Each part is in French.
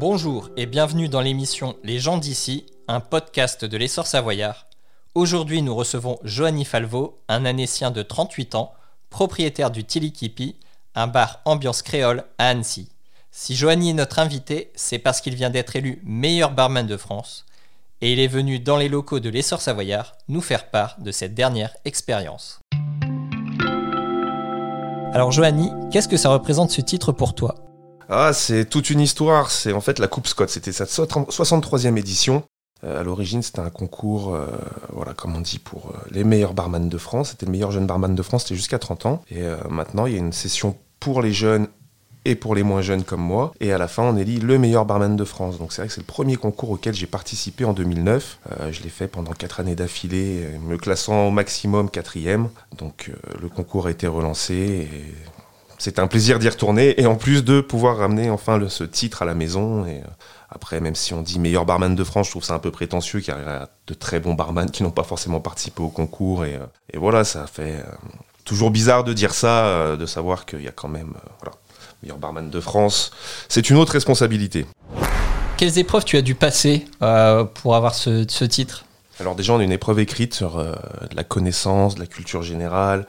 Bonjour et bienvenue dans l'émission Les gens d'ici, un podcast de l'essor savoyard. Aujourd'hui, nous recevons Joanny Falvo, un Annécien de 38 ans, propriétaire du Tilikipi, un bar ambiance créole à Annecy. Si Joanny est notre invité, c'est parce qu'il vient d'être élu meilleur barman de France et il est venu dans les locaux de l'essor savoyard nous faire part de cette dernière expérience. Alors Joanny, qu'est-ce que ça représente ce titre pour toi? Ah, c'est toute une histoire. C'est en fait la Coupe Scott. C'était sa 63e édition. Euh, à l'origine, c'était un concours, euh, voilà, comme on dit, pour euh, les meilleurs barman de France. C'était le meilleur jeune barman de France, c'était jusqu'à 30 ans. Et maintenant, il y a une session pour les jeunes et pour les moins jeunes comme moi. Et à la fin, on élit le meilleur barman de France. Donc c'est vrai que c'est le premier concours auquel j'ai participé en 2009. je l'ai fait pendant 4 années d'affilée, me classant au maximum quatrième. Donc le concours a été relancé c'est un plaisir d'y retourner et en plus de pouvoir ramener enfin ce titre à la maison. Et après, même si on dit meilleur barman de France, je trouve ça un peu prétentieux, car il y a de très bons barman qui n'ont pas forcément participé au concours. Et, et voilà, ça fait toujours bizarre de dire ça, de savoir qu'il y a quand même voilà, meilleur barman de France. C'est une autre responsabilité. Quelles épreuves tu as dû passer euh, pour avoir ce, titre? Alors déjà, on a une épreuve écrite sur euh, la connaissance, de la culture générale,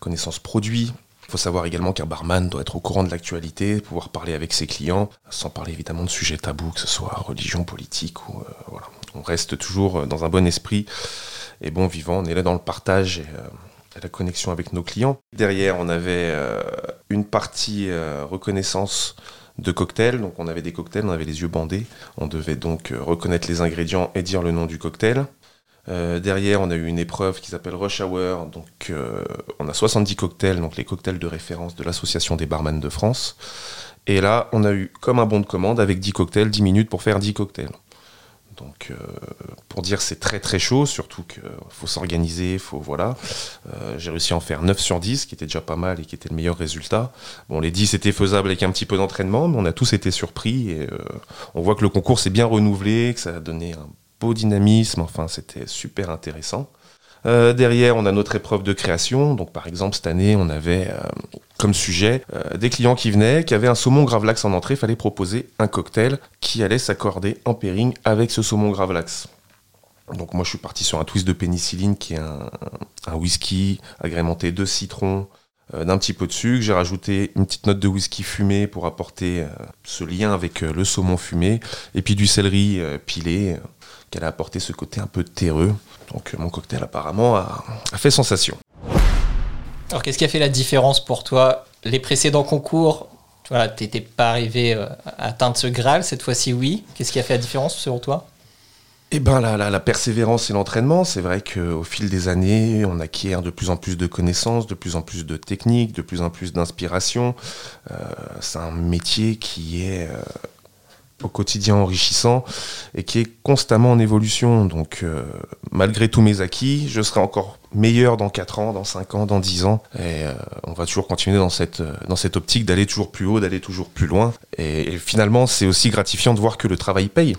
connaissance produit. Il faut savoir également qu'un barman doit être au courant de l'actualité, pouvoir parler avec ses clients, sans parler évidemment de sujets tabous, que ce soit religion, politique euh. On reste toujours dans un bon esprit et bon vivant. On est là dans le partage et la connexion avec nos clients. Derrière, on avait euh, une partie euh, reconnaissance de cocktails. Donc on avait des cocktails, on avait les yeux bandés. On devait donc euh, reconnaître les ingrédients et dire le nom du cocktail. Derrière, on a eu une épreuve qui s'appelle Rush Hour. Donc on a 70 cocktails, donc les cocktails de référence de l'Association des barman de France. Et là, on a eu comme un bon de commande avec 10 cocktails, 10 minutes pour faire 10 cocktails. Donc, euh, pour dire c'est très très chaud, surtout qu'il faut s'organiser, faut voilà. Euh, j'ai réussi à en faire 9 sur 10, qui était déjà pas mal et qui était le meilleur résultat. Bon, les 10 étaient faisables avec un petit peu d'entraînement, mais on a tous été surpris et euh, on voit que le concours s'est bien renouvelé, que ça a donné un dynamisme. Enfin, c'était super intéressant. Euh, derrière, on a notre épreuve de création. Donc, par exemple, cette année, on avait euh, comme sujet euh, des clients qui venaient, qui avaient un saumon gravlax en entrée. Il fallait proposer un cocktail qui allait s'accorder en pairing avec ce saumon gravlax. Donc, moi, je suis parti sur un twist de pénicilline qui est un, un whisky agrémenté de citron, d'un petit peu de sucre. J'ai rajouté une petite note de whisky fumé pour apporter ce lien avec le saumon fumé. Et puis du céleri pilé qui allait apporter ce côté un peu terreux. Donc mon cocktail apparemment a, fait sensation. Alors qu'est-ce qui a fait la différence pour toi? Les précédents concours, tu n'étais pas arrivé euh, à atteindre ce Graal, cette fois-ci oui. Qu'est-ce qui a fait la différence selon toi? Eh ben, la, la, persévérance et l'entraînement, c'est vrai qu'au fil des années, on acquiert de plus en plus de connaissances, de plus en plus de techniques, de plus en plus d'inspiration. Euh, c'est un métier qui est euh, au quotidien enrichissant et qui est constamment en évolution. Donc euh, malgré tous mes acquis, je serai encore meilleur dans 4 ans, dans 5 ans, dans 10 ans. Et euh, on va toujours continuer dans cette, euh, dans cette optique d'aller toujours plus haut, d'aller toujours plus loin. Et, finalement, c'est aussi gratifiant de voir que le travail paye.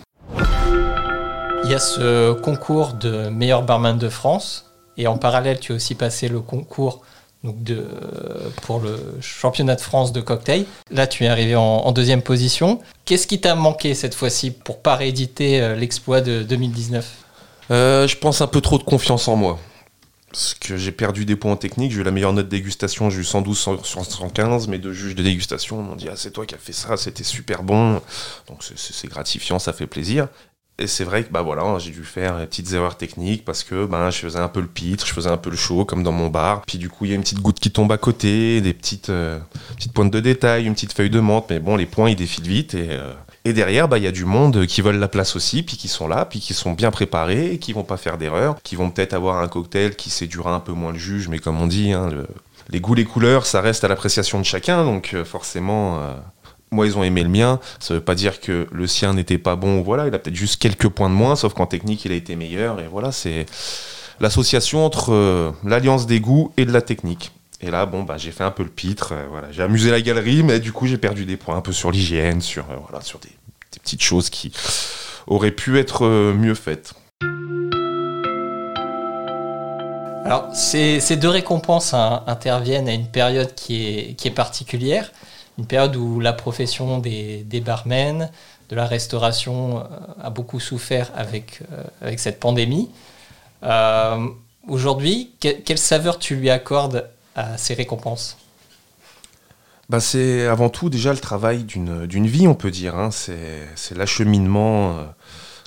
Il y a ce concours de meilleur barman de France. Et en parallèle, tu as aussi passé le concours donc pour le championnat de France de cocktail. Là, tu es arrivé en, deuxième position. Qu'est-ce qui t'a manqué cette fois-ci pour pas rééditer euh, l'exploit de 2019 euh, Je pense un peu trop de confiance en moi. Parce que j'ai perdu des points en technique, j'ai eu la meilleure note de dégustation, j'ai eu 112 sur 115, mais deux juges de dégustation m'ont dit Ah, c'est toi qui as fait ça, c'était super bon. Donc c'est gratifiant, ça fait plaisir. Et c'est vrai que bah voilà, j'ai dû faire des petites erreurs techniques parce que ben je faisais un peu le pitre, je faisais un peu le show comme dans mon bar. Puis du coup, il y a une petite goutte qui tombe à côté, des petites euh, petites pointes de détail, une petite feuille de menthe, mais bon, les points ils défilent vite et euh, derrière, bah, il y a du monde qui veulent la place aussi, puis qui sont là, puis qui sont bien préparés, qui vont pas faire d'erreurs, qui vont peut-être avoir un cocktail qui séduira un peu moins le juge, mais comme on dit, hein, les goûts, les couleurs, ça reste à l'appréciation de chacun, donc euh, forcément, moi, ils ont aimé le mien. Ça veut pas dire que le sien n'était pas bon. Voilà, il a peut-être juste quelques points de moins, sauf qu'en technique, il a été meilleur. Et voilà, c'est l'association entre euh, l'alliance des goûts et de la technique. Et là, bon, bah, j'ai fait un peu le pitre. Euh, j'ai amusé la galerie, mais du coup, j'ai perdu des points un peu sur l'hygiène, sur euh, des, petites choses qui auraient pu être mieux faites. Alors, ces, deux récompenses hein, interviennent à une période qui est particulière une période où la profession des, des barmen de la restauration a beaucoup souffert avec, avec cette pandémie. Aujourd'hui, quelle saveur tu lui accordes à ces récompenses? Bah, C'est avant tout déjà le travail d'une vie, on peut dire. Hein. C'est l'acheminement. Euh,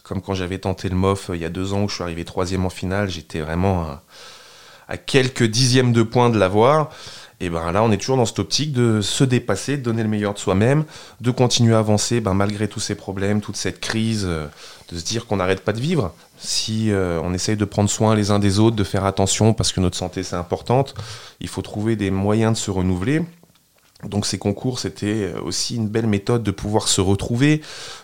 comme quand j'avais tenté le MOF euh, il y a deux ans où je suis arrivé troisième en finale, j'étais vraiment à, quelques dixièmes de points de l'avoir. Et ben là, on est toujours dans cette optique de se dépasser, de donner le meilleur de soi-même, de continuer à avancer ben, malgré tous ces problèmes, toute cette crise, euh, de se dire qu'on n'arrête pas de vivre. Si on essaye de prendre soin les uns des autres, de faire attention parce que notre santé c'est importante, il faut trouver des moyens de se renouveler. Donc ces concours, c'était aussi une belle méthode de pouvoir se retrouver,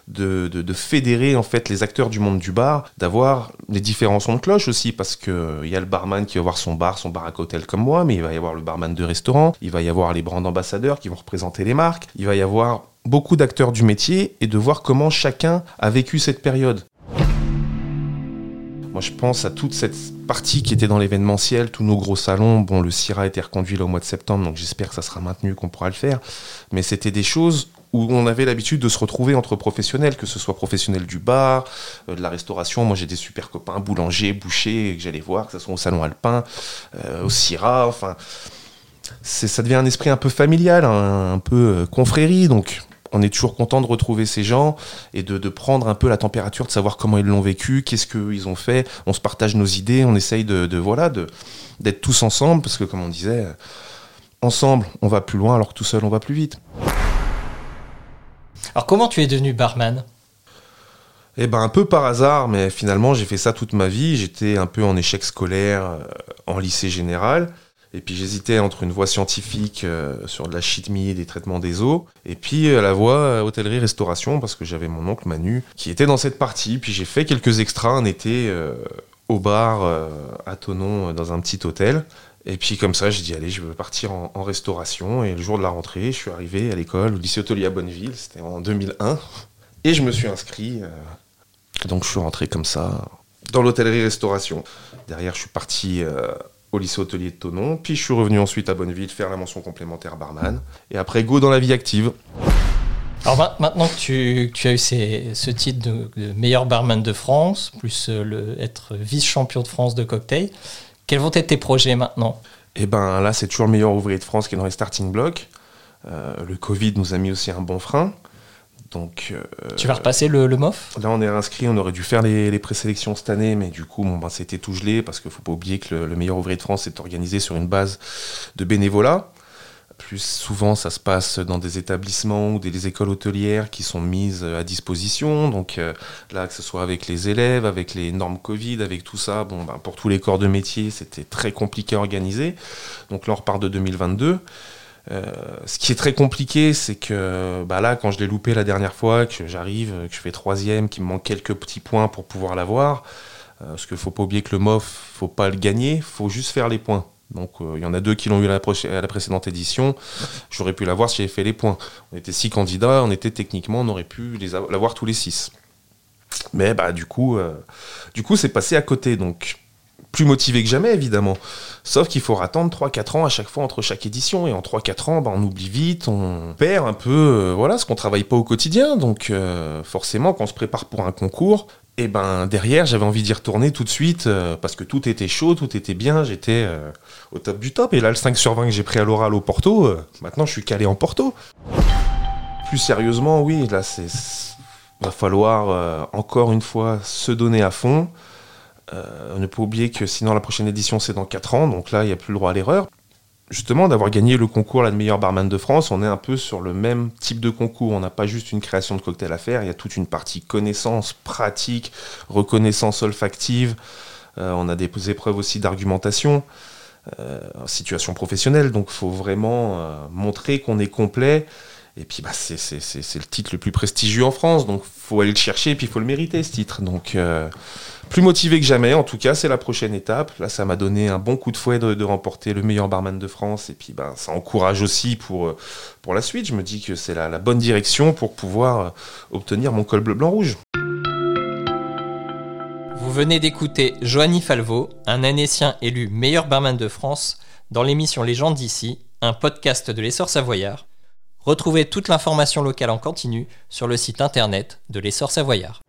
de, fédérer en fait les acteurs du monde du bar, d'avoir les différents sons de cloche aussi, parce qu'il y a le barman qui va avoir son bar, son bar à cocktail comme moi, mais il va y avoir le barman de restaurant, il va y avoir les brands ambassadeurs qui vont représenter les marques, il va y avoir beaucoup d'acteurs du métier et de voir comment chacun a vécu cette période. Moi, je pense à toute cette partie qui était dans l'événementiel, tous nos gros salons. Bon, le CIRA a été reconduit là au mois de septembre, donc j'espère que ça sera maintenu, qu'on pourra le faire. Mais c'était des choses où on avait l'habitude de se retrouver entre professionnels, que ce soit professionnels du bar, euh, de la restauration. Moi, j'ai des super copains, boulangers, bouchers, que j'allais voir, que ce soit au salon alpin, euh, au CIRA, enfin. Ça devient un esprit un peu familial, un, peu euh, confrérie. Donc, on est toujours content de retrouver ces gens et de, prendre un peu la température, de savoir comment ils l'ont vécu, qu'est-ce qu'ils ont fait. On se partage nos idées, on essaye de, voilà, d'être tous ensemble, parce que comme on disait, ensemble on va plus loin, alors que tout seul on va plus vite. Alors comment tu es devenu barman? Eh ben un peu par hasard, mais finalement j'ai fait ça toute ma vie. J'étais un peu en échec scolaire euh, en lycée général. Et puis j'hésitais entre une voie scientifique euh, sur de la chimie et des traitements des eaux, et puis euh, la voie euh, hôtellerie-restauration, parce que j'avais mon oncle Manu qui était dans cette partie. Puis j'ai fait quelques extras un été au bar à Tonon dans un petit hôtel. Et puis comme ça, j'ai dit allez, je veux partir en, en, restauration. Et le jour de la rentrée, je suis arrivé à l'école, au lycée hôtelier à Bonneville, c'était en 2001. Et je me suis inscrit. donc je suis rentré comme ça dans l'hôtellerie-restauration. Derrière, je suis parti au lycée hôtelier de Tonon. Puis je suis revenu ensuite à Bonneville faire la mention complémentaire barman. Et après, go dans la vie active. Alors maintenant que tu, as eu ce titre de, meilleur barman de France, plus euh, le, être vice-champion de France de cocktail, quels vont être tes projets maintenant? Eh ben là, c'est toujours le meilleur ouvrier de France qui est dans les starting blocks. Euh, le Covid nous a mis aussi un bon frein. Donc, euh, tu vas repasser le, MOF? Là, on est inscrit, on aurait dû faire les, présélections cette année, mais du coup, bon, ben, c'était tout gelé parce qu'il ne faut pas oublier que le, meilleur ouvrier de France est organisé sur une base de bénévolat. Plus souvent, ça se passe dans des établissements ou des écoles hôtelières qui sont mises à disposition. Donc euh, là, que ce soit avec les élèves, avec les normes Covid, avec tout ça, bon, ben, pour tous les corps de métier, c'était très compliqué à organiser. Donc là, on repart de 2022. Euh, ce qui est très compliqué, c'est que bah là, quand je l'ai loupé la dernière fois, que j'arrive, que je fais troisième, qu'il me manque quelques petits points pour pouvoir l'avoir, euh, parce qu'il faut pas oublier que le MOF, faut pas le gagner, faut juste faire les points. Donc euh, il y en a deux qui l'ont eu à la, à la précédente édition. J'aurais pu l'avoir si j'avais fait les points. On était six candidats, on était techniquement, on aurait pu l'avoir tous les six. Mais bah du coup, du coup c'est passé à côté. Donc plus motivé que jamais, évidemment. Sauf qu'il faut attendre 3-4 ans à chaque fois entre chaque édition. Et en 3-4 ans, bah, on oublie vite, on perd un peu euh, voilà, ce qu'on travaille pas au quotidien. Donc euh, forcément, quand on se prépare pour un concours, et eh ben derrière, j'avais envie d'y retourner tout de suite euh, parce que tout était chaud, tout était bien, j'étais au top du top. Et là, le 5 sur 20 que j'ai pris à l'oral au Porto, maintenant je suis calé en Porto. Plus sérieusement, oui, là, c'est va falloir encore une fois se donner à fond. Euh, ne pas oublier que sinon la prochaine édition c'est dans 4 ans, donc là il n'y a plus le droit à l'erreur. Justement, d'avoir gagné le concours là, de meilleur barman de France, on est un peu sur le même type de concours. On n'a pas juste une création de cocktail à faire, il y a toute une partie connaissance, pratique, reconnaissance olfactive. Euh, on a des épreuves aussi d'argumentation, euh, situation professionnelle. Donc il faut vraiment euh, montrer qu'on est complet. Et puis bah, c'est le titre le plus prestigieux en France, donc faut aller le chercher et puis il faut le mériter ce titre. Donc plus motivé que jamais, en tout cas, c'est la prochaine étape. Là, ça m'a donné un bon coup de fouet de, remporter le meilleur barman de France. Et puis, ben, ça encourage aussi pour, euh, la suite. Je me dis que c'est la, bonne direction pour pouvoir euh, obtenir mon col bleu, blanc, rouge. Vous venez d'écouter Joanny Falvo, un Annécien élu meilleur barman de France, dans l'émission gens d'ici, un podcast de l'essor savoyard. Retrouvez toute l'information locale en continu sur le site internet de l'essor savoyard.